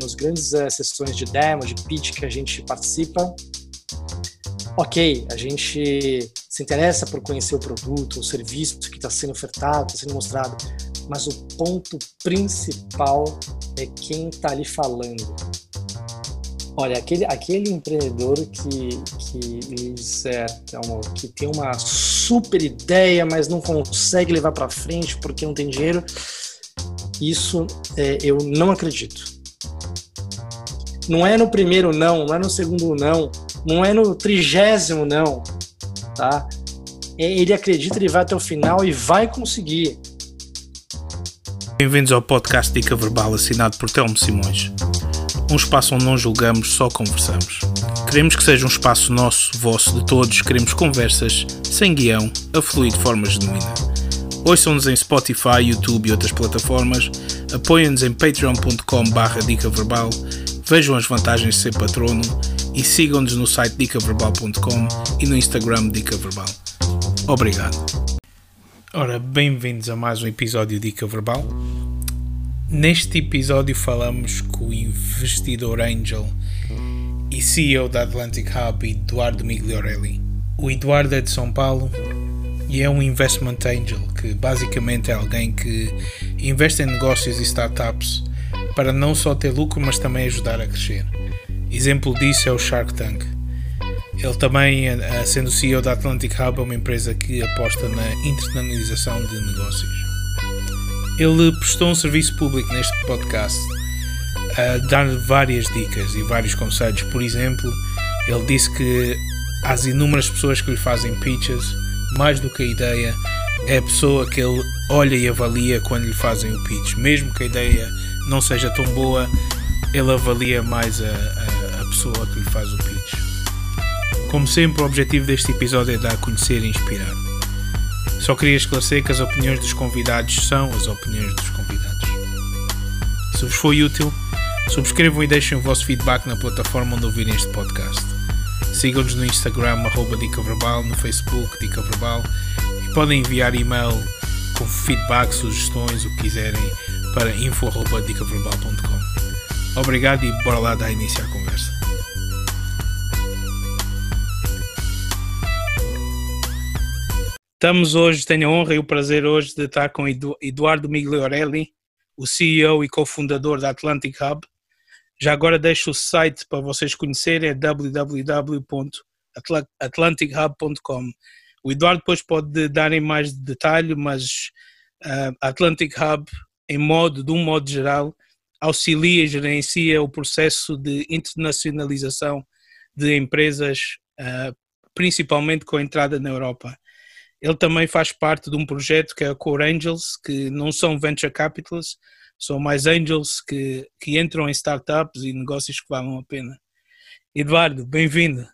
nos grandes uh, sessões de demo, de pitch que a gente participa, ok, a gente se interessa por conhecer o produto, o serviço que está sendo ofertado, está sendo mostrado, mas o ponto principal é quem está ali falando. Olha, aquele, aquele empreendedor que, que, certo, que tem uma super ideia, mas não consegue levar para frente porque não tem dinheiro, isso é, eu não acredito. Não é no primeiro não, não é no segundo não, não é no trigésimo, não. Tá? É, ele acredita, ele vai até o final e vai conseguir. Bem-vindos ao podcast Dica Verbal assinado por Telmo Simões. Um espaço onde não julgamos, só conversamos. Queremos que seja um espaço nosso, vosso, de todos. Queremos conversas, sem guião, a fluir de forma genuína. Ouçam-nos em Spotify, YouTube e outras plataformas. Apoiem-nos em patreon.com.br dica verbal. Vejam as vantagens de ser patrono e sigam-nos no site dicaverbal.com e no Instagram Dica Verbal. Obrigado. Ora, bem-vindos a mais um episódio Dica Verbal. Neste episódio falamos com o investidor Angel e CEO da Atlantic Hub, Eduardo Migliorelli. O Eduardo é de São Paulo e é um investment angel, que basicamente é alguém que investe em negócios e startups para não só ter lucro, mas também ajudar a crescer. Exemplo disso é o Shark Tank. Ele também, eh, sendo CEO da Atlantic Hub, é uma empresa que aposta na internacionalização de negócios. Ele prestou um serviço público neste podcast a dar várias dicas e vários conselhos. Por exemplo, ele disse que às inúmeras pessoas que lhe fazem pitches, mais do que a ideia, é a pessoa que ele olha e avalia quando lhe fazem o pitch. Mesmo que a ideia não seja tão boa, ele avalia mais a, a pessoa que lhe faz o pitch. Como sempre, o objetivo deste episódio é dar a conhecer e inspirar. Só queria esclarecer que as opiniões dos convidados são as opiniões dos convidados. Se vos foi útil, subscrevam e deixem o vosso feedback na plataforma onde ouvirem este podcast. Sigam-nos no Instagram, arroba Dica Verbal, no Facebook, Dica Verbal, e podem enviar e-mail com feedback, sugestões, o que quiserem, para info.dicaverbal.com. Obrigado e bora lá dar início à conversa. Estamos hoje, tenho a honra e o prazer hoje de estar com Eduardo Migliorelli, o CEO e cofundador da Atlantic Hub. Já agora deixo o site para vocês conhecerem, é www.atlantichub.com. O Eduardo depois pode dar em mais detalhe, mas uh, Atlantic Hub, em modo, de um modo geral, auxilia e gerencia o processo de internacionalização de empresas, uh, principalmente com a entrada na Europa. Ele também faz parte de um projeto que é a Core Angels, que não são venture capitalists, são mais angels que, que entram em startups e negócios que valem a pena. Eduardo, bem-vindo.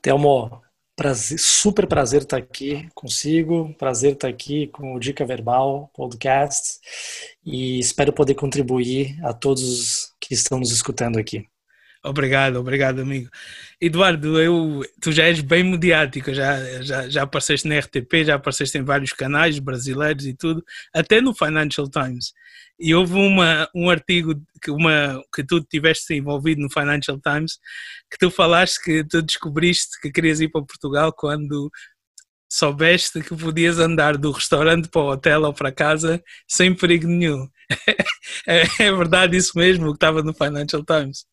Telmo, prazer, super prazer estar aqui consigo, prazer estar aqui com o Dica Verbal Podcast e espero poder contribuir a todos que estão nos escutando aqui. Obrigado, obrigado, amigo. Eduardo, eu, tu já és bem mediático, já, já, já apareceste na RTP, já apareceste em vários canais brasileiros e tudo, até no Financial Times. E houve uma, um artigo que, uma, que tu tiveste envolvido no Financial Times, que tu falaste que tu descobriste que querias ir para Portugal quando soubeste que podias andar do restaurante para o hotel ou para casa sem perigo nenhum. é, é verdade isso mesmo, que estava no Financial Times.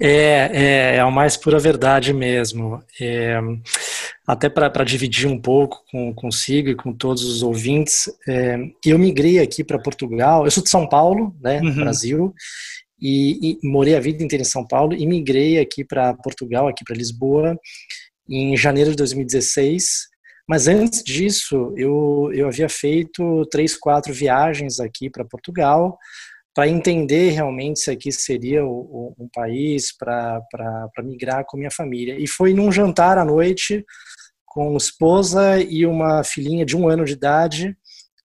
É, é, é a mais pura verdade mesmo. É, até para dividir um pouco com, consigo e com todos os ouvintes, é, eu migrei aqui para Portugal. Eu sou de São Paulo, né, uhum. Brasil, e, e, morei a vida inteira em São Paulo e migrei aqui para Portugal, aqui para Lisboa, em janeiro de 2016. Mas antes disso, eu, eu havia feito três, quatro viagens aqui para Portugal para entender realmente se aqui seria o, o, um país para migrar com minha família. E foi num jantar à noite com esposa e uma filhinha de um ano de idade,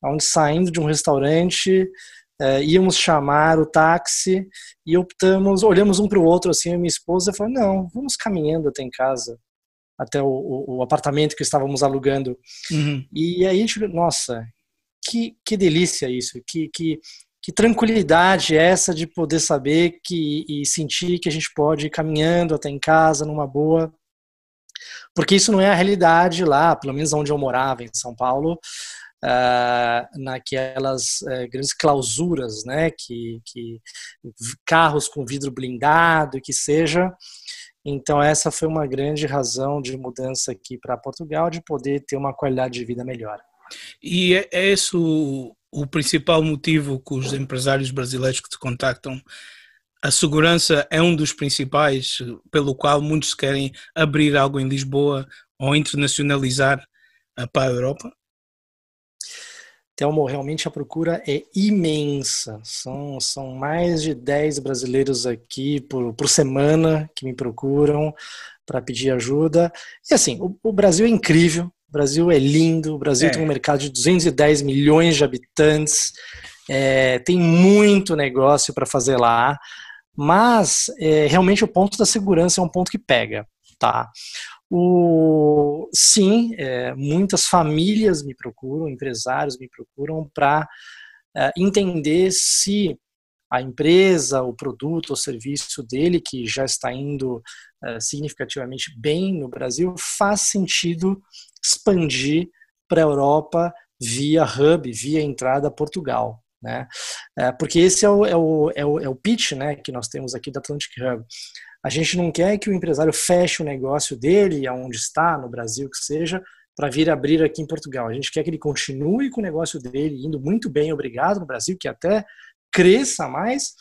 onde saindo de um restaurante eh, íamos chamar o táxi e optamos, olhamos um para o outro assim, a minha esposa falou, não, vamos caminhando até em casa, até o, o, o apartamento que estávamos alugando. Uhum. E aí a gente, nossa, que, que delícia isso, que, que, que tranquilidade é essa de poder saber que e sentir que a gente pode ir caminhando até em casa numa boa, porque isso não é a realidade lá, pelo menos onde eu morava em São Paulo, uh, naquelas uh, grandes clausuras, né, que, que carros com vidro blindado, que seja. Então essa foi uma grande razão de mudança aqui para Portugal, de poder ter uma qualidade de vida melhor. E é, é esse o, principal motivo que os empresários brasileiros que te contactam a segurança é um dos principais pelo qual muitos querem abrir algo em Lisboa ou internacionalizar para a Europa? Telmo, realmente a procura é imensa. São, são mais de 10 brasileiros aqui por, por semana que me procuram para pedir ajuda. E assim, o, o Brasil é incrível, Brasil é lindo, o Brasil é. tem um mercado de 210 milhões de habitantes, é, tem muito negócio para fazer lá, mas é, realmente o ponto da segurança é um ponto que pega, tá? O, sim, é, muitas famílias me procuram, empresários me procuram para é, entender se a empresa, o produto ou serviço dele, que já está indo uh, significativamente bem no Brasil, faz sentido expandir para a Europa via hub, via entrada Portugal. Né? Uh, porque esse é o, é, o, é, o, é o pitch né, que nós temos aqui da Atlantic Hub. A gente não quer que o empresário feche o negócio dele, aonde está, no Brasil que seja, para vir abrir aqui em Portugal. A gente quer que ele continue com o negócio dele, indo muito bem, obrigado, no Brasil, que até cresça mais,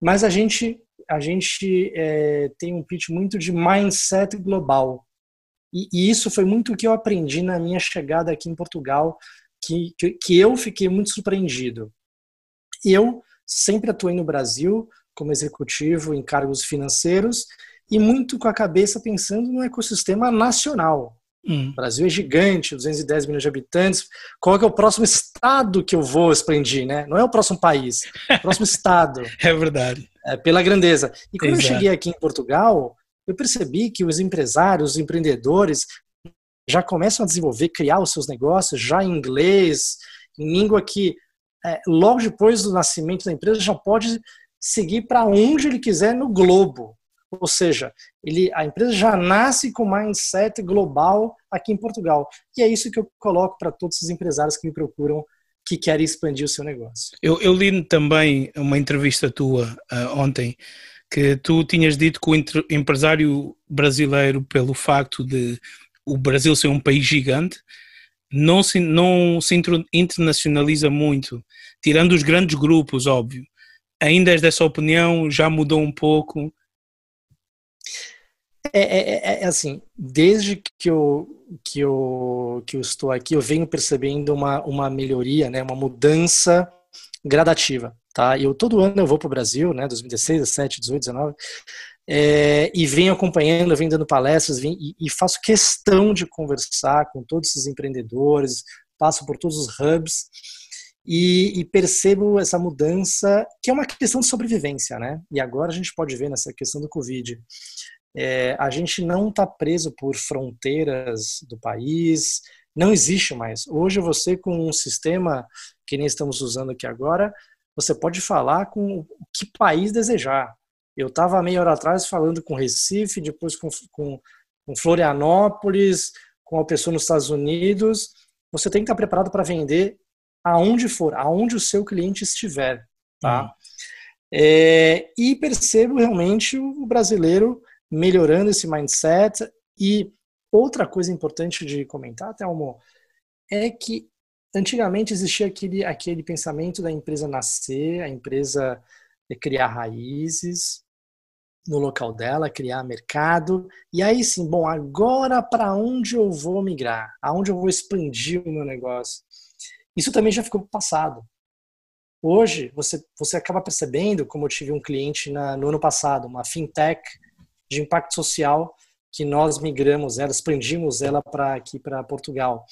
mas a gente a gente é, tem um pitch muito de mindset global. E, e, isso foi muito o que eu aprendi na minha chegada aqui em Portugal, que, que, que eu fiquei muito surpreendido. Eu sempre atuei no Brasil como executivo em cargos financeiros e muito com a cabeça pensando no ecossistema nacional. Hum. O Brasil é gigante, 210 milhões de habitantes. Qual é, o próximo estado que eu vou expandir, né? Não é o próximo país, é o próximo estado. é verdade. É, pela grandeza. E quando Exato. eu cheguei aqui em Portugal, eu percebi que os empresários, os empreendedores já começam a desenvolver, criar os seus negócios já em inglês, em língua que é, logo depois do nascimento da empresa já pode seguir para onde ele quiser no globo. Ou seja, ele, a empresa já nasce com mindset global aqui em Portugal. E é isso que eu coloco para todos os empresários que me procuram que querem expandir o seu negócio. Eu, eu li também uma entrevista tua uh, ontem que tu tinhas dito que o empresário brasileiro, pelo facto de o Brasil ser um país gigante, não se, não se internacionaliza muito, tirando os grandes grupos, óbvio. Ainda és dessa opinião? Já mudou um pouco? É, é, é, é, assim, desde que eu, que, eu, que eu estou aqui, eu venho percebendo uma, uma melhoria, né, uma mudança gradativa. Tá? Eu todo ano eu vou para o Brasil, né, 2016, 17, 18, 19, é, e venho acompanhando, venho dando palestras, venho, e, e, faço questão de conversar com todos esses empreendedores, passo por todos os hubs e, e, percebo essa mudança, que é uma questão de sobrevivência, né? E agora a gente pode ver nessa questão do Covid é, a gente não está preso por fronteiras do país, não existe mais. Hoje você com um sistema que nem estamos usando aqui agora, você pode falar com que país desejar. Eu estava meia hora atrás falando com Recife, depois com, com, com Florianópolis, com uma pessoa nos Estados Unidos. Você tem que estar preparado para vender aonde for, aonde o seu cliente estiver, tá? Uhum. É, e percebo realmente o brasileiro melhorando esse mindset. E outra coisa importante de comentar, Thelmo, é que antigamente existia aquele, aquele pensamento da empresa nascer, a empresa criar raízes no local dela, criar mercado, e aí sim, bom, agora para onde eu vou migrar? Aonde eu vou expandir o meu negócio? Isso também já ficou passado. Hoje, você, você acaba percebendo, como eu tive um cliente na, no ano passado, uma fintech de impacto social que nós migramos ela, expandimos ela para aqui para Portugal.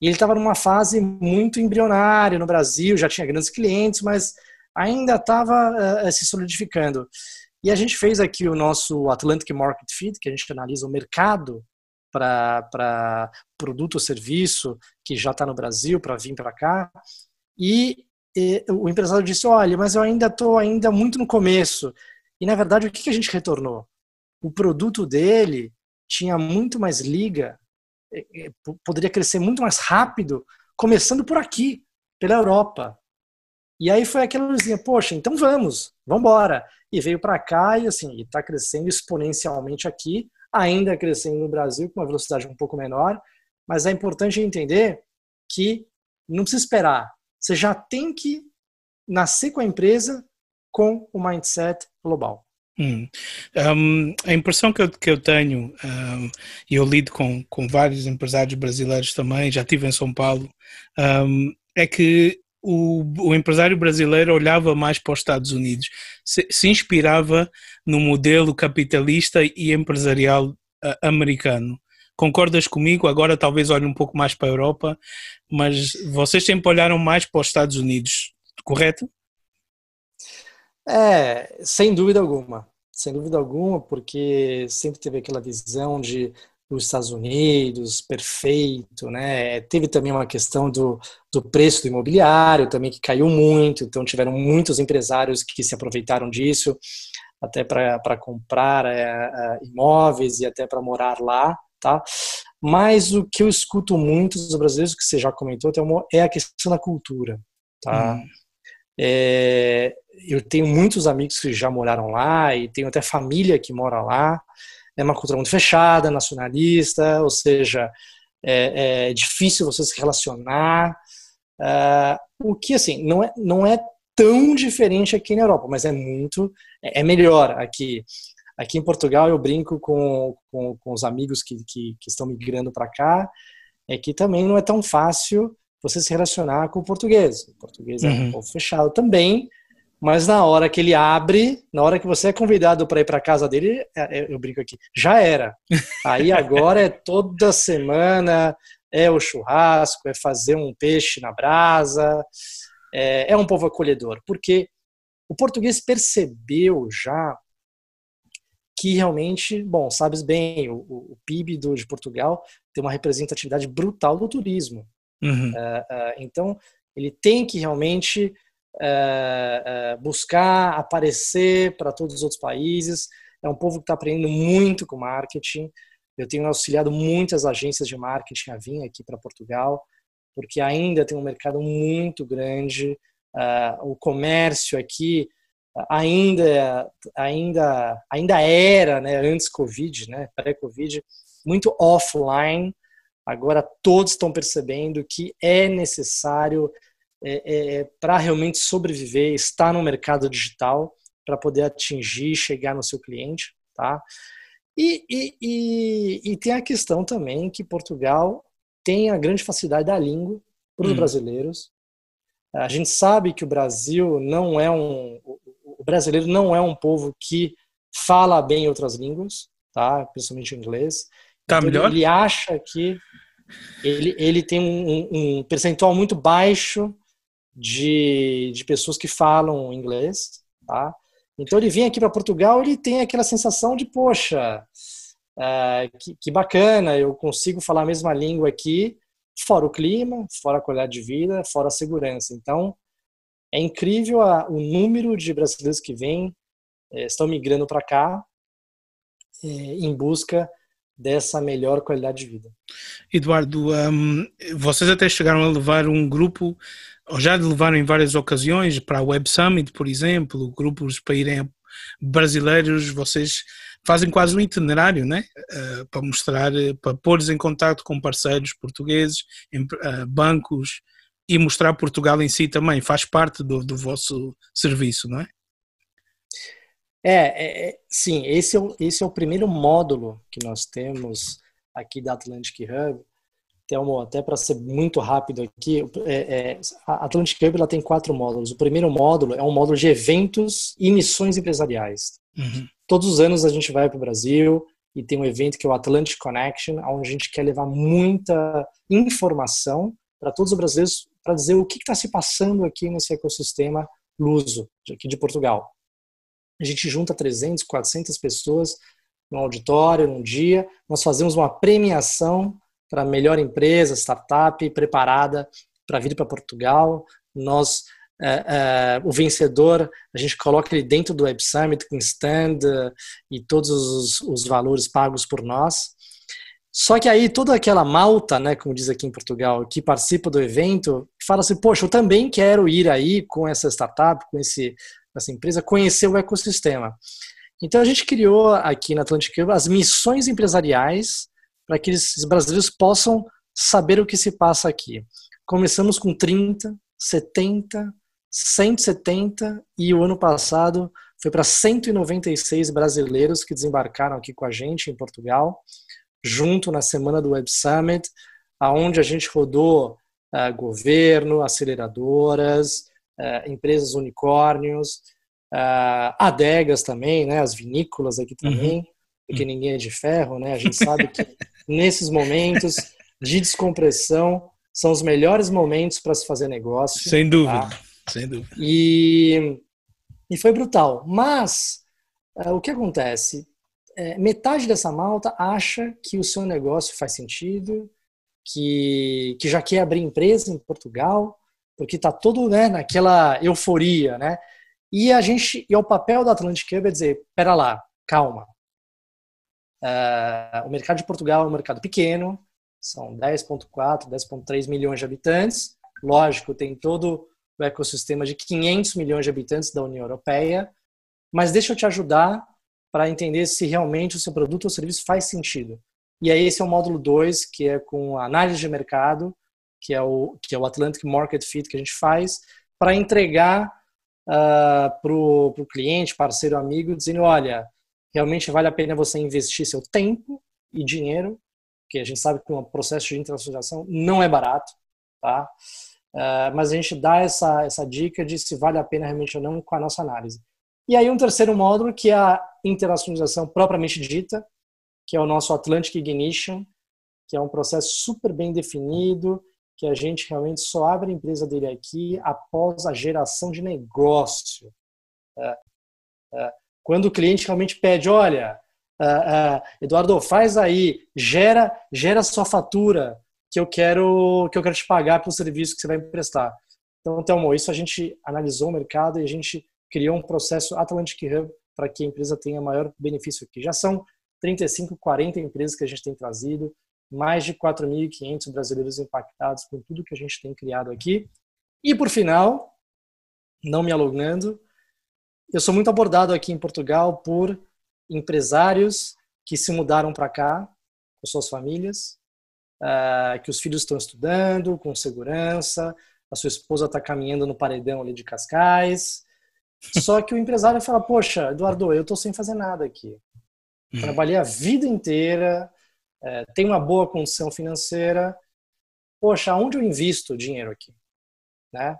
E ele estava numa fase muito embrionária no Brasil, já tinha grandes clientes, mas ainda estava uh, eh, se solidificando. E a gente fez aqui o nosso Atlantic Market Fit, que a gente analisa o mercado para produto ou serviço que já está no Brasil para vir para cá. E e, o empresário disse, olha, mas eu ainda estou ainda muito no começo. E, na verdade, o que, que a gente retornou? O produto dele tinha muito mais liga, poderia crescer muito mais rápido, começando por aqui, pela Europa. E aí foi aquela luzinha, poxa, então vamos, vamos embora. E veio para cá e assim, está crescendo exponencialmente aqui, ainda crescendo no Brasil com uma velocidade um pouco menor, mas é importante entender que não precisa esperar. Você já tem que nascer com a empresa com o mindset global. Hum. Um, a impressão que eu, que eu tenho, um, eu lido com, com vários empresários brasileiros também, já estive em São Paulo, um, é que o, o, empresário brasileiro olhava mais para os Estados Unidos, se, se inspirava no modelo capitalista e empresarial uh, americano. Concordas comigo? Agora talvez olhe um pouco mais para a Europa, mas vocês sempre olharam mais para os Estados Unidos, correto? É, sem dúvida alguma sem dúvida alguma, porque sempre teve aquela visão de os Estados Unidos, perfeito, né? Teve também uma questão do, do preço do imobiliário também que caiu muito, então tiveram muitos empresários que se aproveitaram disso até para comprar é, imóveis e até para morar lá, tá? Mas o que eu escuto muito dos brasileiros, que você já comentou, é a questão da cultura, tá? Hum. É, eu tenho muitos amigos que já moraram lá e tenho até família que mora lá. É uma cultura muito fechada, nacionalista, ou seja, é, é difícil você se relacionar. Uh, o que, assim, não é, não é tão diferente aqui na Europa, mas é muito, é, é melhor aqui. Aqui em Portugal eu brinco com, com, com os amigos que, que, que estão migrando para cá, é que também não é tão fácil você se relacionar com o português. O português uhum. é um uhum. pouco fechado também, mas na hora que ele abre, na hora que você é convidado para ir para casa dele, é, é, eu brinco aqui, já era. Aí agora é toda semana, é o churrasco, é fazer um peixe na brasa, é, é um povo acolhedor, porque o português percebeu já que realmente, bom, sabes bem, o, o PIB do, de Portugal tem uma representatividade brutal do turismo. Uhum. Uh, uh, então, ele tem que realmente uh, buscar aparecer para todos os outros países. É um povo que está aprendendo muito com marketing. Eu tenho auxiliado muitas agências de marketing a vir aqui para Portugal, porque ainda tem um mercado muito grande. o comércio aqui ainda ainda ainda era, né, antes Covid, né, pré-Covid, muito offline Agora todos estão percebendo que é necessário é, é, é para realmente sobreviver, estar no mercado digital para poder atingir, chegar no seu cliente, tá? E, e, e, e, tem a questão também que Portugal tem a grande facilidade da língua para os hum. brasileiros. A gente sabe que o Brasil não é um, o brasileiro não é um povo que fala bem outras línguas, tá? Principalmente inglês. Tá então, melhor? Ele acha que ele, ele tem um, um percentual muito baixo de, de pessoas que falam inglês, tá? Então ele vem aqui para Portugal, ele tem aquela sensação de poxa, uh, que, que, bacana, eu consigo falar a mesma língua aqui, fora o clima, fora a qualidade de vida, fora a segurança. Então é incrível a, o número de brasileiros que vêm, eh, estão migrando para cá eh, em busca dessa melhor qualidade de vida. Eduardo, um, vocês até chegaram a levar um grupo, já levaram em várias ocasiões, para a Web Summit, por exemplo, grupos para irem brasileiros, vocês fazem quase um itinerário, né? Uh, para mostrar, para pôr em contato com parceiros portugueses, em, uh, bancos, e mostrar Portugal em si também, faz parte do, do vosso serviço, não é? É, é, é, sim, esse é, o, esse é o primeiro módulo que nós temos aqui da Atlantic Hub. Então, até para ser muito rápido aqui, é, é, a Atlantic Hub ela tem quatro módulos. O primeiro módulo é um módulo de eventos e missões empresariais. Uhum. Todos os anos a gente vai para o Brasil e tem um evento que é o Atlantic Connection, onde a gente quer levar muita informação para todos os brasileiros para dizer o que está se passando aqui nesse ecossistema luso aqui de Portugal. A gente junta 300, 400 pessoas no auditório, num dia. Nós fazemos uma premiação para a melhor empresa, startup preparada para vir para Portugal. Nós é, é, o vencedor, a gente coloca ele dentro do Web Summit com stand e todos os, os, valores pagos por nós. Só que aí toda aquela malta, né, como diz aqui em Portugal, que participa do evento, fala assim, poxa, eu também quero ir aí com essa startup, com esse, essa empresa, conhecer o ecossistema. Então a gente criou aqui na Atlantic Hub as missões empresariais para que esses brasileiros possam saber o que se passa aqui. Começamos com 30, 70, 170 e o ano passado foi para 196 brasileiros que desembarcaram aqui com a gente em Portugal, junto na semana do Web Summit, aonde a gente rodou uh, governo, aceleradoras, uh, empresas unicórnios, uh, adegas também, né, as vinícolas aqui uhum. também, uhum. porque ninguém é de ferro, né? A gente sabe que nesses momentos de descompressão são os melhores momentos para se fazer negócio. Sem dúvida. Tá? Sem dúvida. E, e foi brutal. Mas uh, o que acontece? É, metade dessa malta acha que o seu negócio faz sentido, que, que já quer abrir empresa em Portugal, porque está todo né, naquela euforia, né? E a gente, e o papel da Atlantic Hub é dizer, pera lá, calma. Uh, o mercado de Portugal é um mercado pequeno, são 10.4, 10.3 milhões de habitantes. Lógico, tem todo o ecossistema de 500 milhões de habitantes da União Europeia, mas deixa eu te ajudar para entender se realmente o seu produto ou serviço faz sentido. E aí esse é o módulo 2, que é com análise de mercado, que é o que é o Atlantic Market Fit que a gente faz para entregar uh, ah, para o cliente, parceiro, amigo, dizendo, olha, realmente vale a pena você investir seu tempo e dinheiro, porque a gente sabe que um processo de internacionalização não é barato, tá? Uh, mas a gente dá essa, essa dica de se vale a pena realmente ou não com a nossa análise. E aí um terceiro módulo, que é a internacionalização propriamente dita, que é o nosso Atlantic Ignition, que é um processo super bem definido, que a gente realmente só abre a empresa dele aqui após a geração de negócio. É, quando o cliente realmente pede, olha, uh, uh, Eduardo, faz aí, gera, gera sua fatura que eu quero que eu quero te pagar pelo serviço que você vai me prestar. Então, Telmo, isso a gente analisou o mercado e a gente criou um processo Atlantic Hub para que a empresa tenha maior benefício aqui. Já são 35, 40 empresas que a gente tem trazido, mais de 4.500 brasileiros impactados com tudo que a gente tem criado aqui. E por final, não me alongando, eu sou muito abordado aqui em Portugal por empresários que se mudaram para cá com suas famílias, uh, que os filhos estão estudando com segurança, a sua esposa está caminhando no paredão ali de Cascais. Só que o empresário fala: Poxa, Eduardo, eu estou sem fazer nada aqui. Hum. Trabalhei a vida inteira, é, tenho uma boa condição financeira. Poxa, onde eu invisto o dinheiro aqui? Né?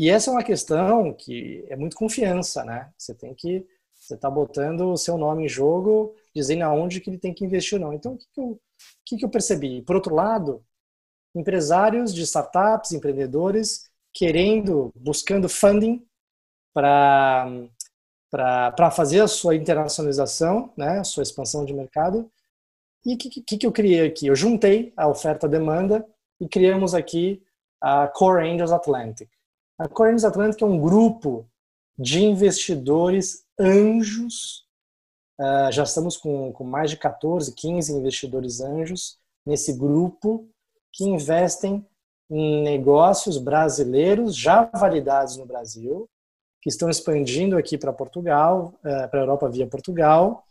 E essa é uma questão que é muito confiança, né? Você tem que você está botando o seu nome em jogo, dizendo aonde que ele tem que investir ou não. Então, o que, que, eu, o que, que eu percebi? Por outro lado, empresários de startups, empreendedores, querendo, buscando funding para fazer a sua internacionalização, né, a sua expansão de mercado. E o que, que, que eu criei aqui? Eu juntei a oferta-demanda e criamos aqui a Core Angels Atlantic. A Core Angels Atlantic é um grupo de investidores anjos. Uh, já estamos com, com mais de 14, 15 investidores anjos nesse grupo que investem em negócios brasileiros já validados no Brasil, que estão expandindo aqui para Portugal, uh, para a Europa via Portugal.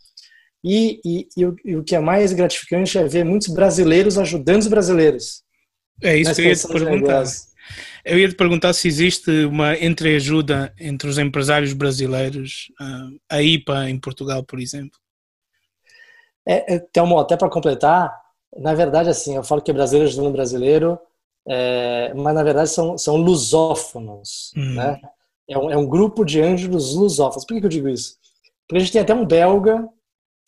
E, e, e, o, e, o, que é mais gratificante é ver muitos brasileiros ajudando os brasileiros. É isso que eu ia te perguntar. Eu ia te perguntar se existe uma entreajuda entre os empresários brasileiros, uh, a IPA em Portugal, por exemplo. É, é, Telmo, até para completar, na verdade, assim, eu falo que é brasileiro ajudando brasileiro, é, mas na verdade são, são lusófonos, hum. né? É um, é um, grupo de anjos lusófonos. Por que, que eu digo isso? Porque a gente tem até um belga,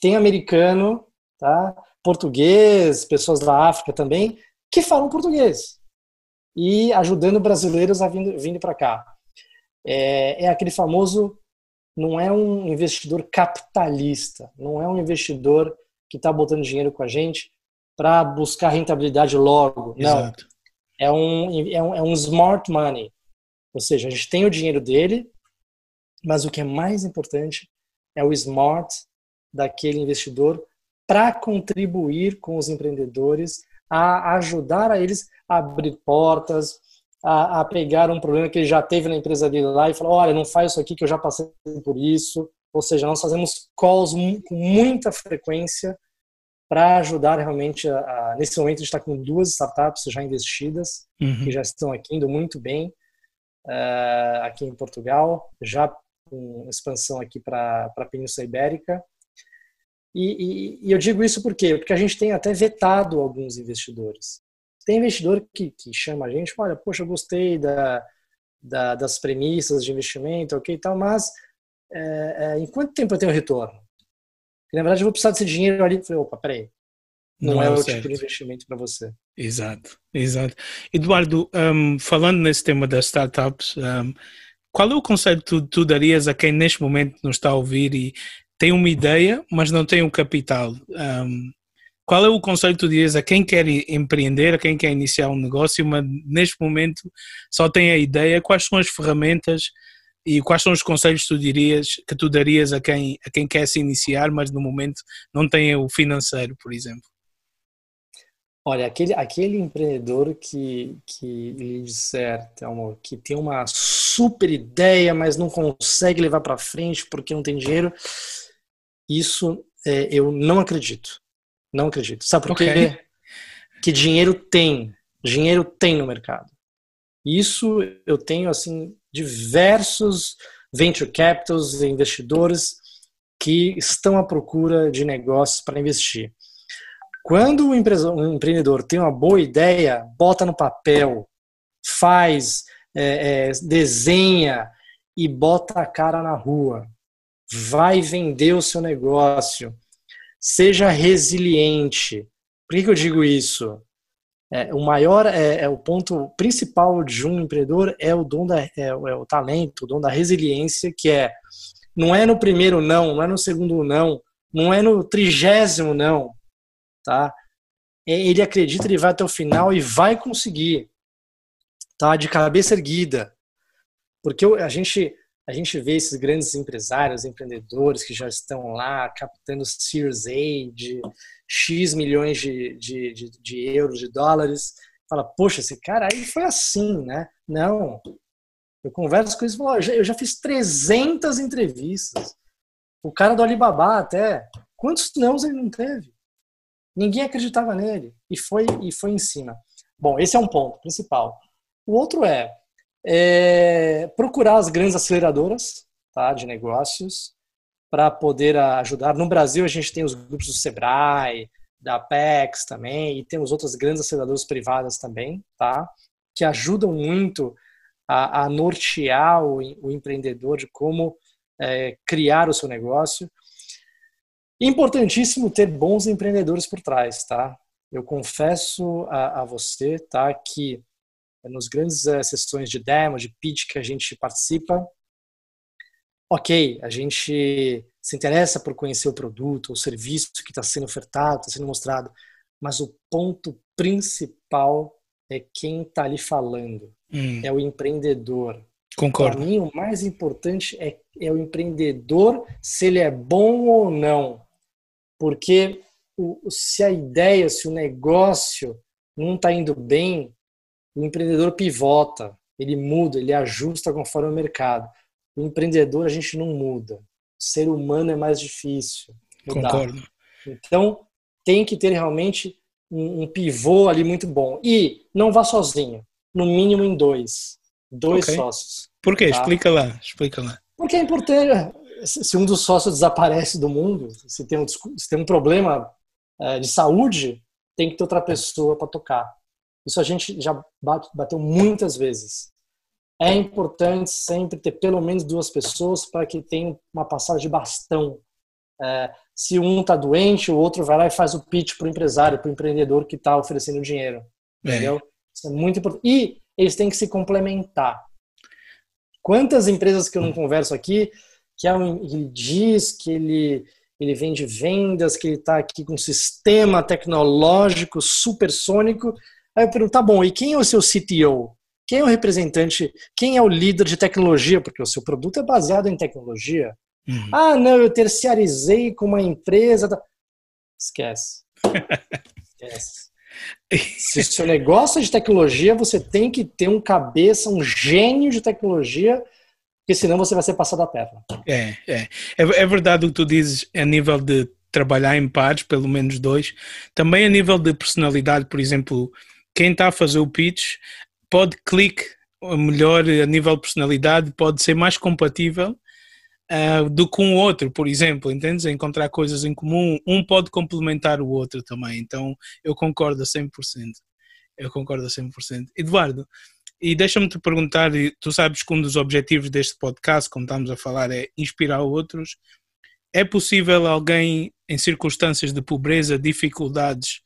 tem americano, tá? português, pessoas da África também, que falam português e ajudando brasileiros a vindo, vindo para cá. É, é aquele famoso, não é um investidor capitalista, não é um investidor que está botando dinheiro com a gente para buscar rentabilidade logo. Exato. Não. É um, é, um, é um smart money. Ou seja, a gente tem o dinheiro dele, mas o que é mais importante é o smart daquele investidor para contribuir com os empreendedores, a ajudar a eles a abrir portas, a, a, pegar um problema que ele já teve na empresa dele lá e falar, olha, não faz isso aqui que eu já passei por isso. Ou seja, nós fazemos calls com muita frequência para ajudar realmente a, a, nesse momento a gente está com duas startups já investidas uhum. que já estão aqui indo muito bem uh, aqui em Portugal já com expansão aqui para a Península Ibérica e, e, e, eu digo isso por quê? Porque a gente tem até vetado alguns investidores tem investidor que, que chama a gente olha poxa eu gostei da, da das premissas de investimento ok tal mas é, é, em quanto tempo eu tenho retorno e, na verdade, eu vou precisar desse dinheiro ali. Eu falei, opa, peraí. Não, não é, é o certo. tipo de investimento para você. Exato, exato. Eduardo, um, falando nesse tema das startups, um, qual é o conselho que tu, tu, darias a quem neste momento nos está a ouvir e tem uma ideia, mas não tem um capital? Um, qual é o conselho que tu dirias a quem quer empreender, a quem quer iniciar um negócio, mas neste momento só tem a ideia? Quais são as ferramentas e quais são os conselhos que tu dirias que tu darias a quem a quem quer se iniciar, mas no momento não tem o financeiro, por exemplo? Olha, aquele, aquele empreendedor que, que lhe disser, Thelma, que tem uma super ideia, mas não consegue levar para frente porque não tem dinheiro, isso é, eu não acredito. Não acredito. Sabe por okay. quê? Que dinheiro tem. Dinheiro tem no mercado. Isso eu tenho, assim, diversos venture capitals e investidores que estão à procura de negócios para investir. Quando o empreendedor tem uma boa ideia, bota no papel, faz, é, é, desenha e bota a cara na rua. Vai vender o seu negócio. Seja resiliente. Por que, que eu digo isso? É, o maior, é, é, o ponto principal de um empreendedor é o dom da, é, é, o talento, o dom da resiliência, que é não é no primeiro não, não é no segundo não, não é no trigésimo não, tá? É, ele acredita, ele vai até o final e vai conseguir, tá? De cabeça erguida, porque a gente a gente vê esses grandes empresários, empreendedores que já estão lá captando Series A de X milhões de, de, de, de euros, de dólares. Fala, poxa, esse cara aí foi assim, né? Não. Eu converso com eles e falo, eu já fiz 300 entrevistas. O cara do Alibaba até. Quantos não ele não teve? Ninguém acreditava nele. E foi, e foi em cima. Bom, esse é um ponto principal. O outro é, é, procurar as grandes aceleradoras tá, de negócios para poder ajudar. No Brasil, a gente tem os grupos do Sebrae, da Apex também, e temos outras grandes aceleradoras privadas também, tá? que ajudam muito a, a nortear o, o, empreendedor de como é, criar o seu negócio. Importantíssimo ter bons empreendedores por trás, tá? Eu confesso a, a você, tá, que nos grandes uh, sessões de demo, de pitch que a gente participa, ok, a gente se interessa por conhecer o produto, o serviço que está sendo ofertado, está sendo mostrado, mas o ponto principal é quem está ali falando, hum. é o empreendedor. Concordo. Para mim, o mais importante é, é o empreendedor, se ele é bom ou não. Porque o, se a ideia, se o negócio não está indo bem, o empreendedor pivota, ele muda, ele ajusta conforme o mercado. O empreendedor a gente não muda. O ser humano é mais difícil. Mudar. Concordo. Então, tem que ter realmente um, um, pivô ali muito bom. E não vá sozinho. No mínimo em dois. Dois okay. sócios. Por quê? Tá? Explica lá. Explica lá. Porque é importante. Se um dos sócios desaparece do mundo, se tem um, se tem um problema é, de saúde, tem que ter outra pessoa para tocar. Isso a gente já bateu muitas vezes. É importante sempre ter pelo menos duas pessoas para que tenha uma passagem de bastão. É, se um está doente, o outro vai lá e faz o pitch para o empresário, para o empreendedor que está oferecendo dinheiro. É. Entendeu? Isso é muito importante. E eles têm que se complementar. Quantas empresas que eu não converso aqui que é ele diz que ele ele vende vendas, que ele está aqui com um sistema tecnológico supersônico, Aí eu pergunto, tá bom, e quem é o seu CTO? quem é o representante, quem é o líder de tecnologia, porque o seu produto é baseado em tecnologia. Uhum. Ah, não, eu terciarizei com uma empresa. Esquece. Esquece. Se o seu negócio é de tecnologia, você tem que ter um cabeça, um gênio de tecnologia, porque senão você vai ser passado a perna. É, é. É, é verdade o que tu dizes a nível de trabalhar em pares, pelo menos dois. Também a nível de personalidade, por exemplo, quem está a fazer o pitch pode clique melhor a nível de personalidade, pode ser mais compatível uh, do que um outro, por exemplo, entendes? Encontrar coisas em comum, um pode complementar o outro também, então eu concordo a 100%. Eu concordo a 100%. Eduardo, e deixa-me te perguntar, tu sabes que um dos objetivos deste podcast, como estamos a falar, é inspirar outros. É possível alguém em circunstâncias de pobreza, dificuldades,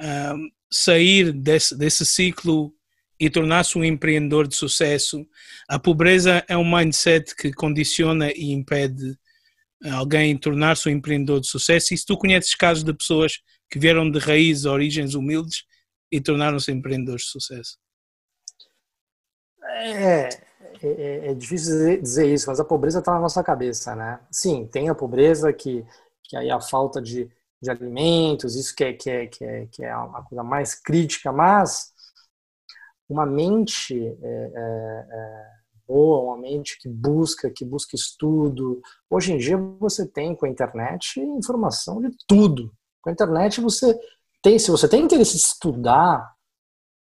uh, sair desse, desse ciclo e tornar-se um empreendedor de sucesso. A pobreza é um mindset que condiciona e impede alguém tornar-se um empreendedor de sucesso. E se tu conheces casos de pessoas que vieram de raízes, origens humildes e tornaram-se empreendedores de sucesso? É, é, é, difícil dizer isso, mas a pobreza está na nossa cabeça, né? Sim, tem a pobreza que, que aí a falta de, de alimentos, isso que é, que, é, que, é, que é a coisa mais crítica, mas uma mente é, é, é, boa, uma mente que busca, que busca estudo. Hoje em dia você tem com a internet informação de tudo. Com a internet você tem, se você tem interesse em estudar,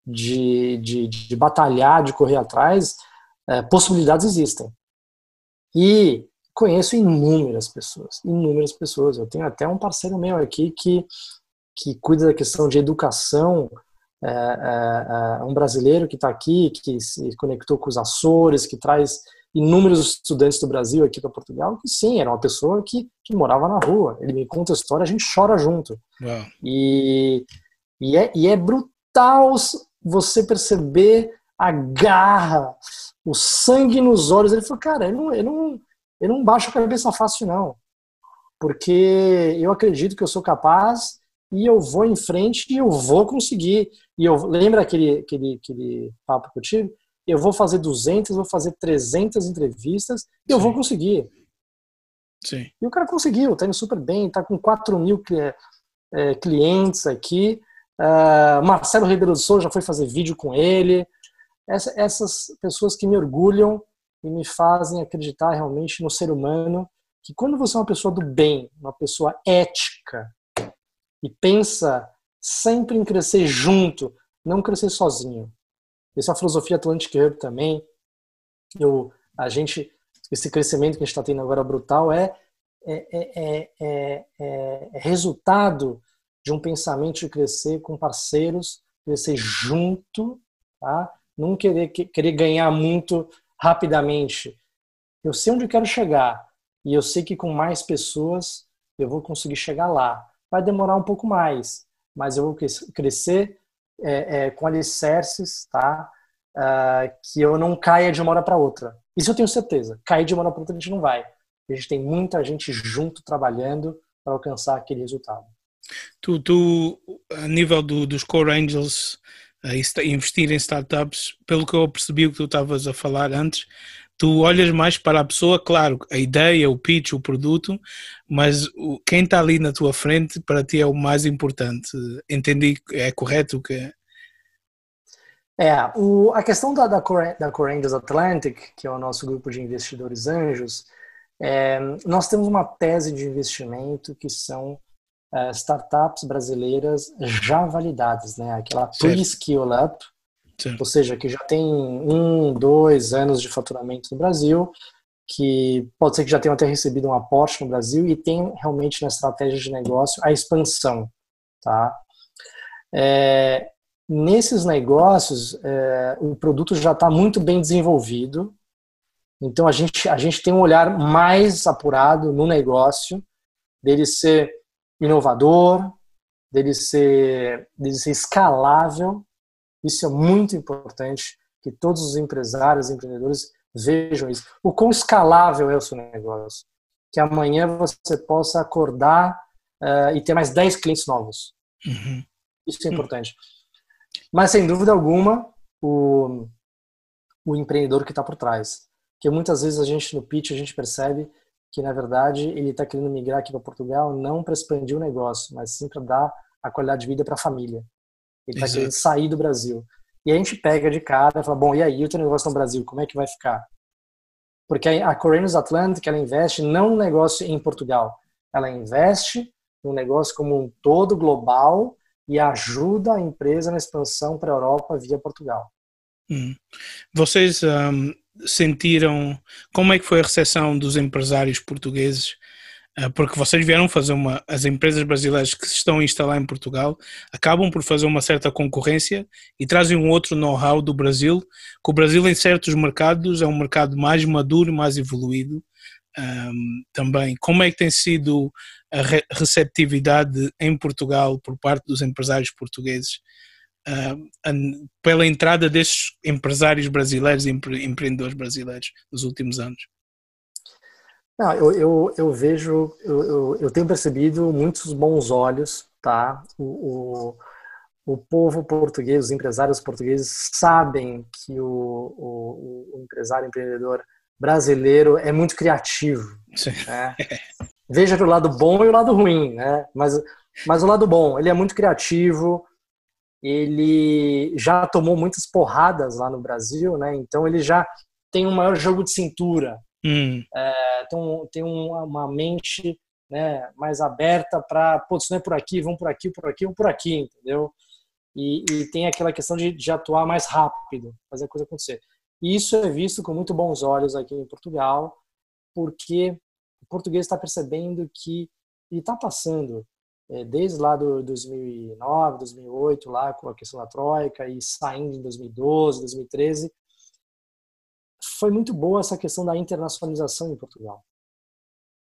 de, de, de batalhar, de correr atrás, é, possibilidades existem. E conheço inúmeras pessoas, inúmeras pessoas. Eu tenho até um parceiro meu aqui que, que cuida da questão de educação é, é, é, um brasileiro que está aqui, que se conectou com os Açores, que traz inúmeros estudantes do Brasil aqui para Portugal, que sim, era uma pessoa que, que morava na rua. Ele me conta a história, a gente chora junto. E, e, é, e é brutal você perceber a garra, o sangue nos olhos. Ele falou, cara, eu não, eu não, eu não baixo a cabeça fácil, não. Porque eu acredito que eu sou capaz e eu vou em frente e eu vou conseguir. E eu lembra aquele, aquele, aquele papo que eu tive? Eu vou fazer 200, vou fazer 300 entrevistas e eu vou conseguir. Sim. E o cara conseguiu, tá indo super bem, tá com 4 mil é, clientes aqui. Uh, Marcelo Ribeiro do Souza já foi fazer vídeo com ele. Essa, essas pessoas que me orgulham e me fazem acreditar realmente no ser humano, que quando você é uma pessoa do bem, uma pessoa ética, e pensa sempre em crescer junto, não crescer sozinho. Essa é a filosofia Atlantic Hub também. Eu, a gente, esse crescimento que a gente está tendo agora brutal é, é, é, é, resultado de um pensamento de crescer com parceiros, crescer junto, tá? não querer, querer ganhar muito rapidamente. Eu sei onde eu quero chegar e eu sei que com mais pessoas eu vou conseguir chegar lá. Vai demorar um pouco mais, mas eu vou crescer é, é, com alicerces, tá? Uh, que eu não caia de uma hora para outra. Isso eu tenho certeza. Cair de uma hora para outra a gente não vai. A gente tem muita gente junto trabalhando para alcançar aquele resultado. Tu, tu a nível do, dos Core Angels, investir em startups, pelo que eu percebi o que tu estavas a falar antes, tu olhas mais para a pessoa, claro, a ideia, o pitch, o produto, mas quem está ali na tua frente para ti é o mais importante. Entendi, é correto que é? É, o, a questão da, da, Core, da Atlantic, que é o nosso grupo de investidores anjos, é, nós temos uma tese de investimento que são é, startups brasileiras já validadas, né? Aquela pre-skill up, ou seja, que já tem um, dois anos de faturamento no Brasil, que pode ser que já tenham até recebido um aporte no Brasil e tem realmente na estratégia de negócio a expansão, tá? É, nesses negócios, é, o produto já está muito bem desenvolvido, então a gente, a gente tem um olhar mais apurado no negócio, dele ser inovador, dele ser, dele ser escalável, isso é muito importante que todos os empresários, empreendedores vejam isso. O quão escalável é o seu negócio. Que amanhã você possa acordar uh, e ter mais 10 clientes novos. Uhum. Isso é importante. Mas, sem dúvida alguma, o, o empreendedor que está por trás. Porque muitas vezes a gente no pitch a gente percebe que na verdade ele está querendo migrar aqui para Portugal não para expandir o negócio, mas sim para dar a qualidade de vida para a família. Ele está querendo sair do Brasil. E a gente pega de cara e fala, bom, e aí o teu negócio no Brasil, como é que vai ficar? Porque a Correios Atlantic, ela investe não no negócio em Portugal, ela investe no negócio como um todo global e ajuda a empresa na expansão para a Europa via Portugal. Hum. Vocês um, sentiram como é que foi a recepção dos empresários portugueses? Uh, porque vocês vieram fazer uma. As empresas brasileiras que se estão a instalar em Portugal acabam por fazer uma certa concorrência e trazem um outro know-how do Brasil, que o Brasil, em certos mercados, é um mercado mais maduro, mais evoluído um, também. Como é que tem sido a receptividade em Portugal por parte dos empresários portugueses uh, pela entrada destes empresários brasileiros e empre empreendedores brasileiros nos últimos anos? Não, eu, eu, eu vejo, eu, eu, eu, tenho percebido muitos bons olhos, tá? O, o, o, povo português, os empresários portugueses sabem que o, o, o empresário empreendedor brasileiro é muito criativo. Né? Veja o lado bom e o lado ruim, né? Mas, mas o lado bom, ele é muito criativo, ele já tomou muitas porradas lá no Brasil, né? Então ele já tem um maior jogo de cintura, hum. é, tem, tem uma, uma mente né, mais aberta para, putz, não é por aqui, vamos por aqui, por aqui ou por aqui, entendeu? E, e tem aquela questão de, de atuar mais rápido, fazer a coisa acontecer. E isso é visto com muito bons olhos aqui em Portugal, porque o português está percebendo que ele está passando desde lá do 2009, 2008, lá com a questão da Troika e saindo em 2012, 2013, foi muito boa essa questão da internacionalização em Portugal.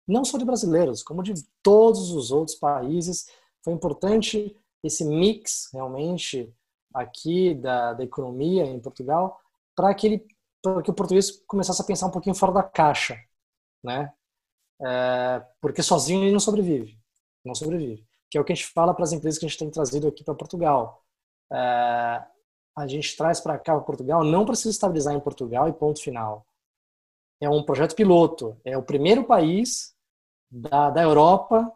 Não só de brasileiros, como de todos os outros países. Foi importante esse mix, realmente, aqui da, da economia em Portugal, para que, que o português começasse a pensar um pouquinho fora da caixa, né? É, porque sozinho ele não sobrevive, não sobrevive. Que é o que a gente fala para as empresas que a gente tem trazido aqui para Portugal. É, a gente traz para cá para Portugal não se estabilizar em Portugal e ponto final. É um projeto piloto. É o primeiro país da, da Europa,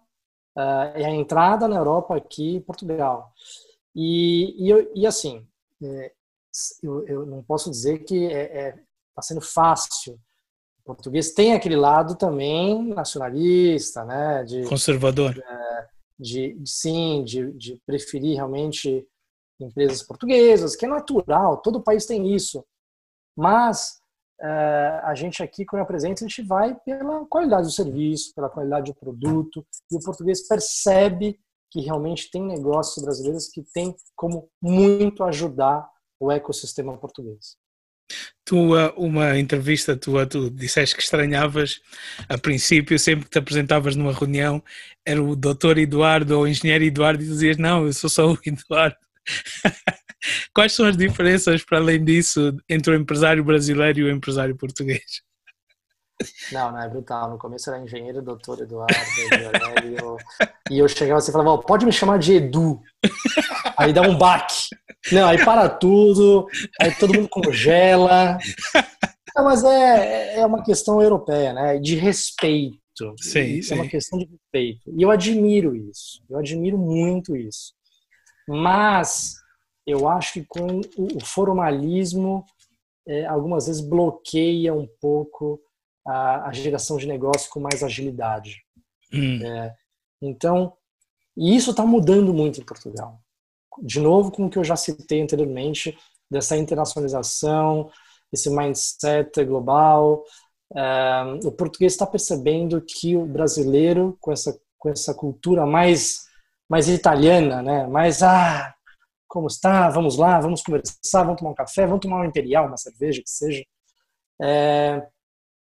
é a entrada na Europa aqui, Portugal. E, e, e assim, é, eu, eu não posso dizer que está é, é, tá sendo fácil. O português tem aquele lado também nacionalista, né? De, conservador. É, de, de, sim, de, de preferir realmente empresas portuguesas, que é natural, todo país tem isso. Mas é, a gente aqui, quando apresenta, a gente vai pela qualidade do serviço, pela qualidade do produto, e o português percebe que realmente tem negócios brasileiros que tem como muito ajudar o ecossistema português. Tu, uma entrevista tua, tu disseste que estranhavas, a princípio, sempre que te apresentavas numa reunião, era o doutor Eduardo ou o engenheiro Eduardo e dizias, não, eu sou só o Eduardo. Quais são as diferenças, para além disso, entre o empresário brasileiro e o empresário português? Não, não, é brutal. No começo era engenheiro, doutor Eduardo, Eduardo e eu chegava assim e falava, pode me chamar de Edu. Aí dá um baque. Não, aí para tudo, aí todo mundo congela. Não, mas é, é uma questão europeia, né? De respeito. Sim, é sim. uma questão de respeito. E eu admiro isso. Eu admiro muito isso. Mas eu acho que com o formalismo, é, algumas vezes bloqueia um pouco a, a, geração de negócio com mais agilidade. Hum. É, então, isso está mudando muito em Portugal de novo com o que eu já citei anteriormente, dessa internacionalização, esse mindset global. Uh, o português está percebendo que o brasileiro, com essa, com essa cultura mais, mais italiana, né? mais, ah, como está? Vamos lá, vamos conversar, vamos tomar um café, vamos tomar um imperial, uma cerveja, que seja. É,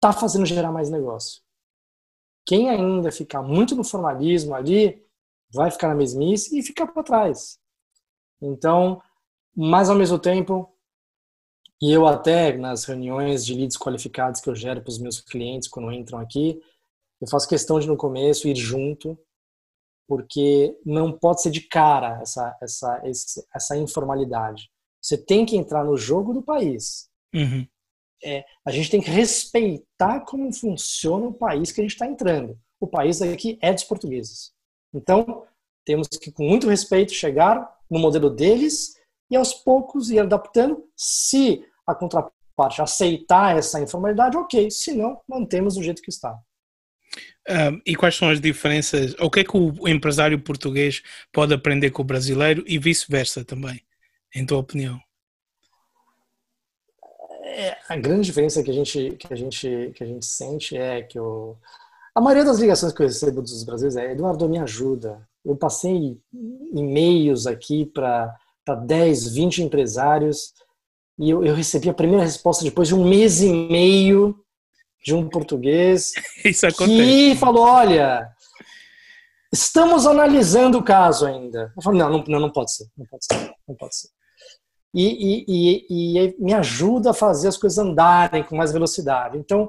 tá fazendo gerar mais negócio. Quem ainda ficar muito no formalismo ali, vai ficar na mesmice e ficar para trás. Então, mas ao mesmo tempo, e eu até nas reuniões de leads qualificados que eu gero para os meus clientes quando entram aqui, eu faço questão de no começo ir junto, porque não pode ser de cara essa essa essa informalidade. Você tem que entrar no jogo do país. Uhum. É, a gente tem que respeitar como funciona o país que a gente está entrando. O país aqui é dos portugueses. Então, temos que, com muito respeito, chegar no modelo deles e aos poucos ir adaptando. Se a contraparte aceitar essa informalidade, ok. Se não, mantemos do jeito que está. E quais são as diferenças? O que é que o empresário português pode aprender com o brasileiro e vice-versa também, em tua opinião? É, a grande diferença que a gente que a gente que a gente sente é que o, a maioria das ligações que eu recebo dos brasileiros é Eduardo me ajuda. Eu passei e-mails aqui para 10, 20 empresários e eu, eu recebi a primeira resposta depois de um mês e meio de um português Isso que falou: olha, estamos analisando o caso ainda. Eu falei, não, não, não pode ser, não pode ser, não pode ser. E, e, e, e, me ajuda a fazer as coisas andarem com mais velocidade. Então,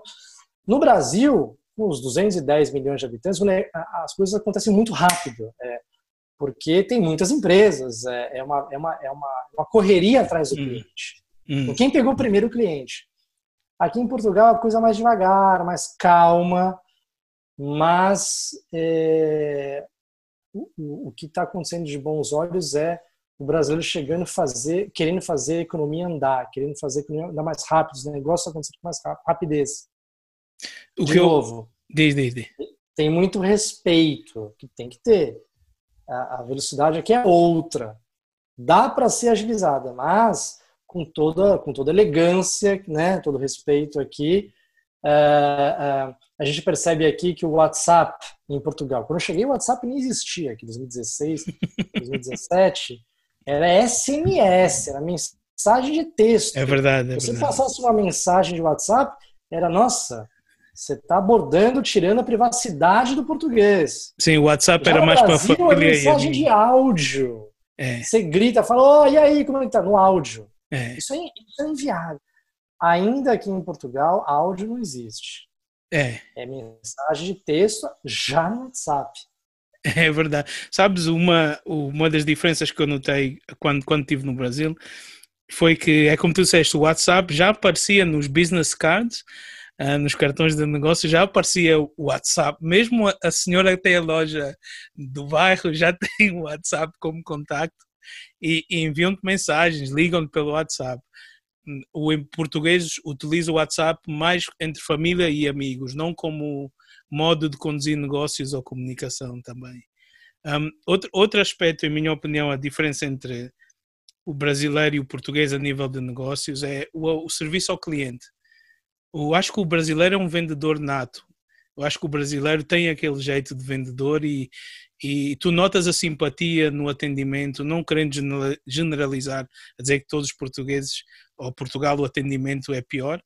no Brasil, com os 210 milhões de habitantes, né, as coisas acontecem muito rápido, é, porque tem muitas empresas, é, é, uma, é, uma, é uma, uma correria atrás do hum. cliente. Hum. Quem pegou primeiro o cliente? Aqui em Portugal a coisa mais devagar, mais calma, mas é, o, o, que está acontecendo de bons olhos é o brasileiro chegando fazer, querendo fazer a economia andar, querendo fazer a economia andar mais rápido, os negócios acontecendo com mais rapidez. O de que novo, eu... diz, diz, diz. tem muito respeito que tem que ter. A, a velocidade aqui é outra. Dá para ser agilizada, mas com toda, com toda elegância, né, todo respeito aqui. É, é, a gente percebe aqui que o WhatsApp em Portugal, quando eu cheguei, o WhatsApp nem existia, aqui em 2016, 2017, era SMS, era mensagem de texto. É verdade. É Se você passasse uma mensagem de WhatsApp, era nossa, você está abordando, tirando a privacidade do português. Sim, o WhatsApp Já era mais para família. É mensagem de áudio. É. Você grita, fala, oh, e aí, como é que tá? No áudio. É. Isso, é, isso é inviável. Ainda aqui em Portugal, áudio não existe. É. É mensagem de texto já no WhatsApp. É verdade. Sabes, uma, uma das diferenças que eu notei quando, quando estive no Brasil foi que, é como tu disseste, o WhatsApp já aparecia nos business cards, uh, nos cartões de negócio, já aparecia o WhatsApp. Mesmo a, a senhora que tem a loja do bairro já tem o WhatsApp como contacto e, e enviam-te mensagens, ligam-te pelo WhatsApp. O em português utiliza o WhatsApp mais entre família e amigos, não como modo de conduzir negócios ou comunicação também. Um, outro, outro aspecto, em minha opinião, a diferença entre o brasileiro e o português a nível de negócios é o, o serviço ao cliente. Eu acho que o brasileiro é um vendedor nato. Eu acho que o brasileiro tem aquele jeito de vendedor e, e tu notas a simpatia no atendimento, não querendo generalizar, a dizer que todos os portugueses ou Portugal o atendimento é pior,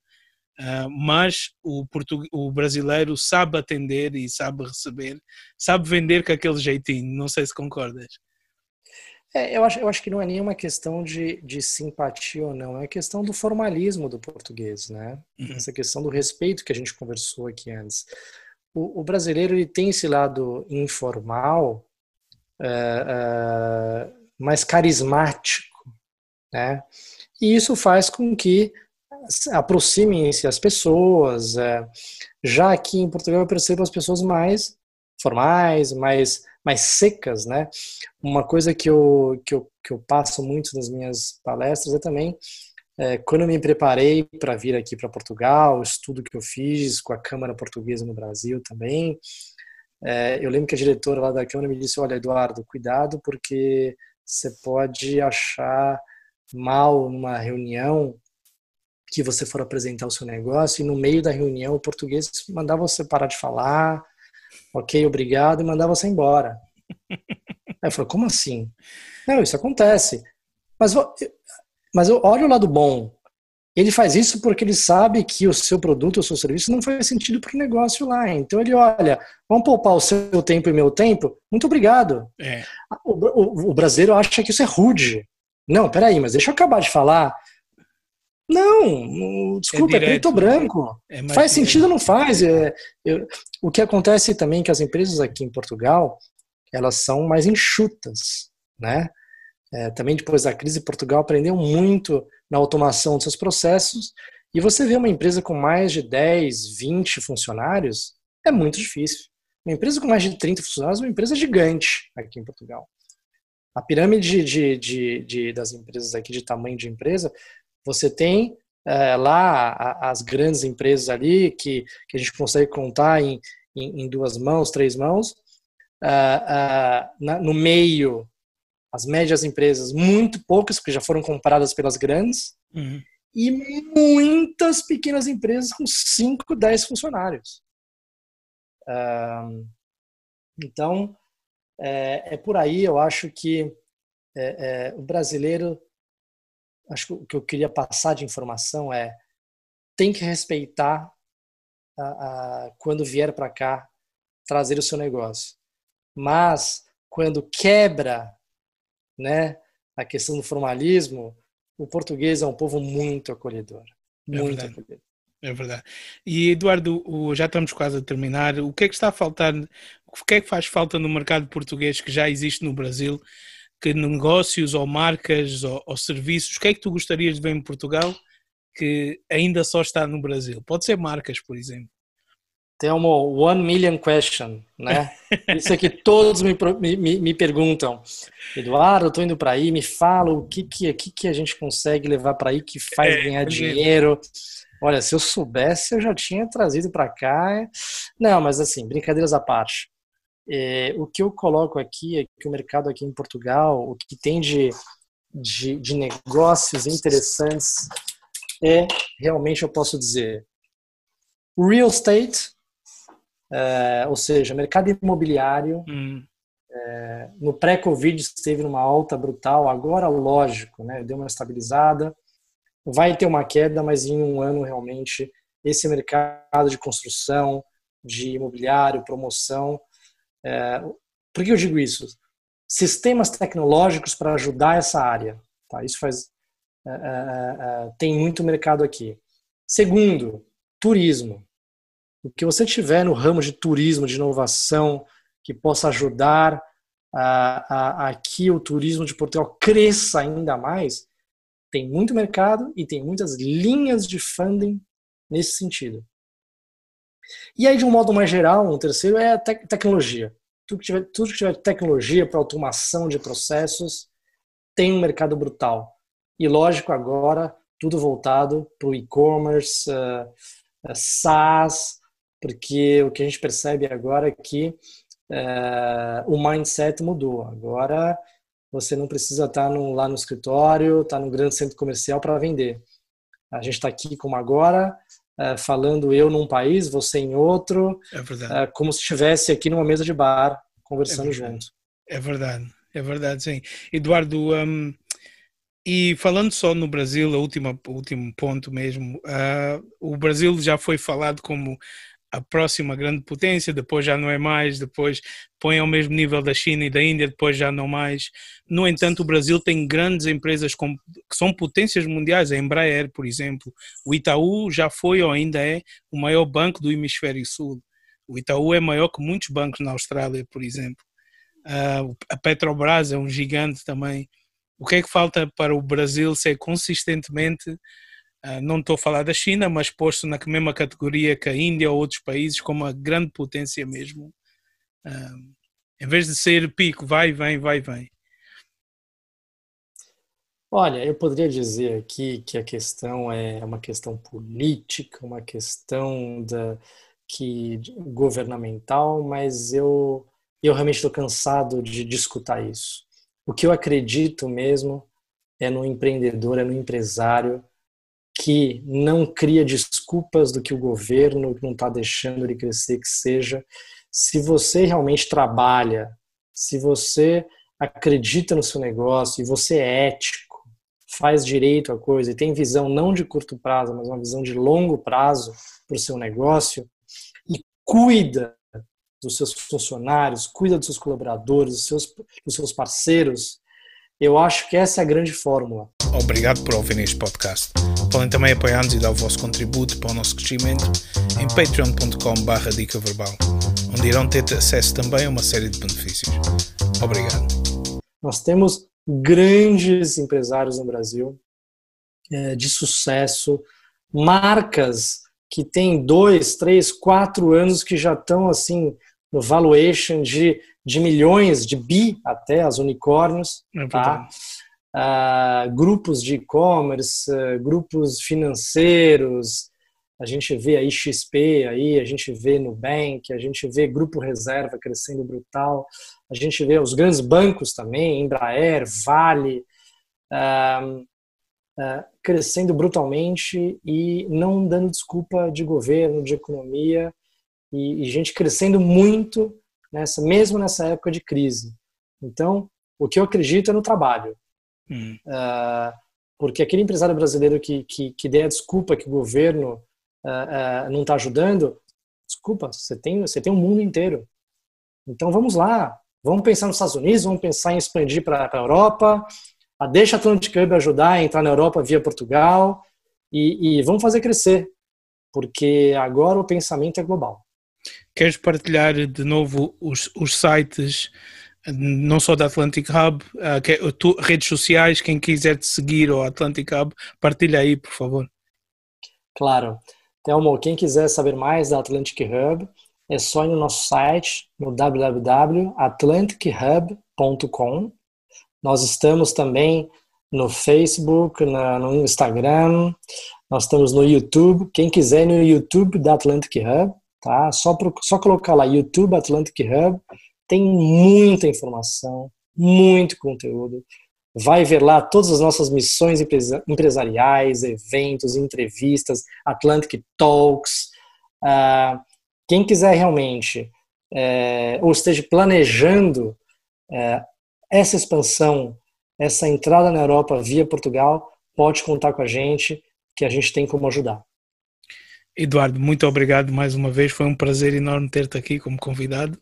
uh, mas o, o brasileiro sabe atender e sabe receber, sabe vender com aquele jeitinho, não sei se concordas. É, eu, acho, eu acho que não é nenhuma questão de, de simpatia ou não, é questão do formalismo do português, né? Uhum. Essa questão do respeito que a gente conversou aqui antes o, o brasileiro ele tem esse lado informal, é, mais carismático, né? E isso faz com que aproximem-se as pessoas. É, já aqui em Portugal eu percebo as pessoas mais formais, mais mais secas, né? Uma coisa que eu, que eu, que eu passo muito nas minhas palestras é também é, quando eu me preparei para vir aqui para Portugal, o estudo que eu fiz com a Câmara Portuguesa no Brasil também, é, eu lembro que a diretora lá da Câmara me disse: Olha, Eduardo, cuidado, porque você pode achar mal numa reunião que você for apresentar o seu negócio e no meio da reunião o português mandar você parar de falar, ok, obrigado, e mandar você embora. Aí eu falei, como assim? Não, isso acontece. Mas mas olha o lado bom. Ele faz isso porque ele sabe que o seu produto, o seu serviço não faz sentido para o negócio lá. Então ele olha, vamos poupar o seu tempo e meu tempo? Muito obrigado. É. O, o, o, brasileiro acha que isso é rude. Não, peraí, mas deixa eu acabar de falar. Não, desculpa, é, é preto ou branco. É faz sentido ou não faz? É, eu, o que acontece também é que as empresas aqui em Portugal, elas são mais enxutas, né? É, também depois da crise, Portugal aprendeu muito na automação dos seus processos E você vê uma empresa com mais de 10, 20 funcionários, é muito difícil. Uma empresa com mais de 30 funcionários é uma empresa gigante aqui em Portugal. A pirâmide de, de, de, das empresas aqui, de tamanho de empresa, você tem é, lá as grandes empresas ali, que, que a gente consegue contar em, em, em duas mãos, três mãos. Uh, uh, na, no meio, as médias empresas, muito poucas, porque já foram compradas pelas grandes. Uhum. E muitas pequenas empresas com 5, 10 funcionários. Uh, então, é, é, por aí, eu acho que é, é, o brasileiro acho que o que eu queria passar de informação é tem que respeitar a, a, quando vier para cá trazer o seu negócio. Mas quando quebra, né, a questão do formalismo, o português é um povo muito acolhedor, é muito acolhedor. É verdade. E Eduardo, já estamos quase a terminar. O que é que está a faltar? O que é que faz falta no mercado português que já existe no Brasil que negócios ou marcas ou, ou, serviços, o que é que tu gostarias de ver em Portugal que ainda só está no Brasil? Pode ser marcas, por exemplo. Tem uma one million question, né? Isso é que todos me, me, me perguntam. Eduardo, eu estou indo para aí, me fala o que, que, que, que a gente consegue levar para aí que faz é, ganhar dinheiro. Olha, se eu soubesse, eu já tinha trazido para cá. Não, mas assim, brincadeiras à parte. É, o que eu coloco aqui é que o mercado aqui em Portugal, o que tem de, de, de negócios interessantes é, realmente eu posso dizer, real estate, é, ou seja, mercado imobiliário, hum. é, no pré-Covid esteve numa alta brutal, agora, lógico, né, deu uma estabilizada, vai ter uma queda, mas em um ano realmente esse mercado de construção, de imobiliário, promoção, é, por que eu digo isso? Sistemas tecnológicos para ajudar essa área. Tá? Isso faz é, é, é, tem muito mercado aqui. Segundo, turismo. O que você tiver no ramo de turismo, de inovação, que possa ajudar a, a, a que o turismo de Portugal cresça ainda mais, tem muito mercado e tem muitas linhas de funding nesse sentido. E aí, de um modo mais geral, um terceiro é a te tecnologia. Tudo que, tiver, tudo que tiver tecnologia para automação de processos tem um mercado brutal. E lógico, agora, tudo voltado para o e-commerce, uh, SaaS, porque o que a gente percebe agora é que uh, o mindset mudou. Agora, você não precisa estar no, lá no escritório, estar no grande centro comercial para vender. A gente está aqui como agora, uh, falando eu num país, você em outro, é uh, como se estivesse aqui numa mesa de bar, conversando é junto. É verdade, é verdade, sim. Eduardo, um, e falando só no Brasil, o último, último ponto mesmo, uh, o Brasil já foi falado como a próxima grande potência, depois já não é mais, depois põe ao mesmo nível da China e da Índia, depois já não mais. No entanto, o Brasil tem grandes empresas com, que são potências mundiais, a Embraer, por exemplo. O Itaú já foi ou ainda é o maior banco do hemisfério sul. O Itaú é maior que muitos bancos na Austrália, por exemplo. Uh, a Petrobras é um gigante também. O que é que falta para o Brasil ser consistentemente não estou a falar da China, mas posto na mesma categoria que a Índia ou outros países, como a grande potência mesmo. Uh, em vez de ser pico, vai, vem, vai, vem. Olha, eu poderia dizer aqui que a questão é uma questão política, uma questão da, que, governamental, mas eu, eu realmente estou cansado de, de escutar isso. O que eu acredito mesmo é no empreendedor, é no empresário que não cria desculpas do que o governo não está deixando ele crescer que seja. Se você realmente trabalha, se você acredita no seu negócio e você é ético, faz direito a coisa e tem visão não de curto prazo, mas uma visão de longo prazo para o seu negócio e cuida dos seus funcionários, cuida dos seus colaboradores, dos seus, dos seus parceiros, eu acho que essa é a grande fórmula. Obrigado por ouvir este podcast. Podem também apoiar-nos e dar o vosso contributo para o nosso crescimento em patreon.com.br dica verbal, onde irão ter acesso também a uma série de benefícios. Obrigado. Nós temos grandes empresários no Brasil é, de sucesso, marcas que têm dois, três, quatro anos que já estão assim no valuation de, de milhões, de bi até as unicórnios, é tá? Uh, grupos de e-commerce, uh, grupos financeiros, a gente vê aí XP, aí, a gente vê Nubank, a gente vê Grupo Reserva crescendo brutal, a gente vê os grandes bancos também, Embraer, Vale, uh, crescendo brutalmente e não dando desculpa de governo, de economia, e, e gente crescendo muito, nessa, mesmo nessa época de crise. Então, o que eu acredito é no trabalho. Hum. Uh, porque aquele empresário brasileiro que, que, que der a desculpa que o governo uh, uh, não está ajudando, desculpa, você tem, você tem um mundo inteiro. Então vamos lá, vamos pensar nos Estados Unidos, vamos pensar em expandir para a Europa, a deixa Atlantic Hub ajudar a entrar na Europa via Portugal e, e vamos fazer crescer, porque agora o pensamento é global. Queres partilhar de novo os, os sites não só da Atlantic Hub, uh, tu, redes sociais, quem quiser te seguir ou Atlantic Hub, partilha aí, por favor. Claro. Telmo, quem quiser saber mais da Atlantic Hub, é só ir no nosso site, no www.atlantichub.com. Nós estamos também no Facebook, na, no Instagram, nós estamos no YouTube. Quem quiser no YouTube da Atlantic Hub, tá? Só, pro, só colocar lá YouTube Atlantic Hub tem muita informação, muito conteúdo. Vai ver lá todas as nossas missões empresariais, eventos, entrevistas, Atlantic Talks. Uh, quem quiser realmente, é, ou esteja planejando é, essa expansão, essa entrada na Europa via Portugal, pode contar com a gente, que a gente tem como ajudar. Eduardo, muito obrigado mais uma vez. Foi um prazer enorme ter-te aqui como convidado.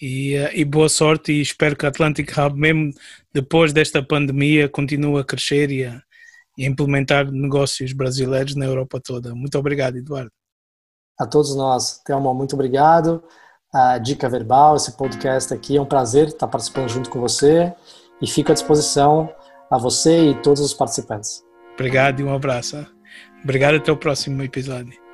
E, eh, e, boa sorte e espero que a Atlantic Hub, mesmo depois desta pandemia, continue a crescer e a, e a implementar negócios brasileiros na Europa toda. Muito obrigado, Eduardo. A todos nós, Thelma, muito obrigado. A Dica Verbal, esse podcast aqui, é um prazer estar participando junto com você e fico à disposição a você e todos os participantes. Obrigado e um abraço. Obrigado até o próximo episódio.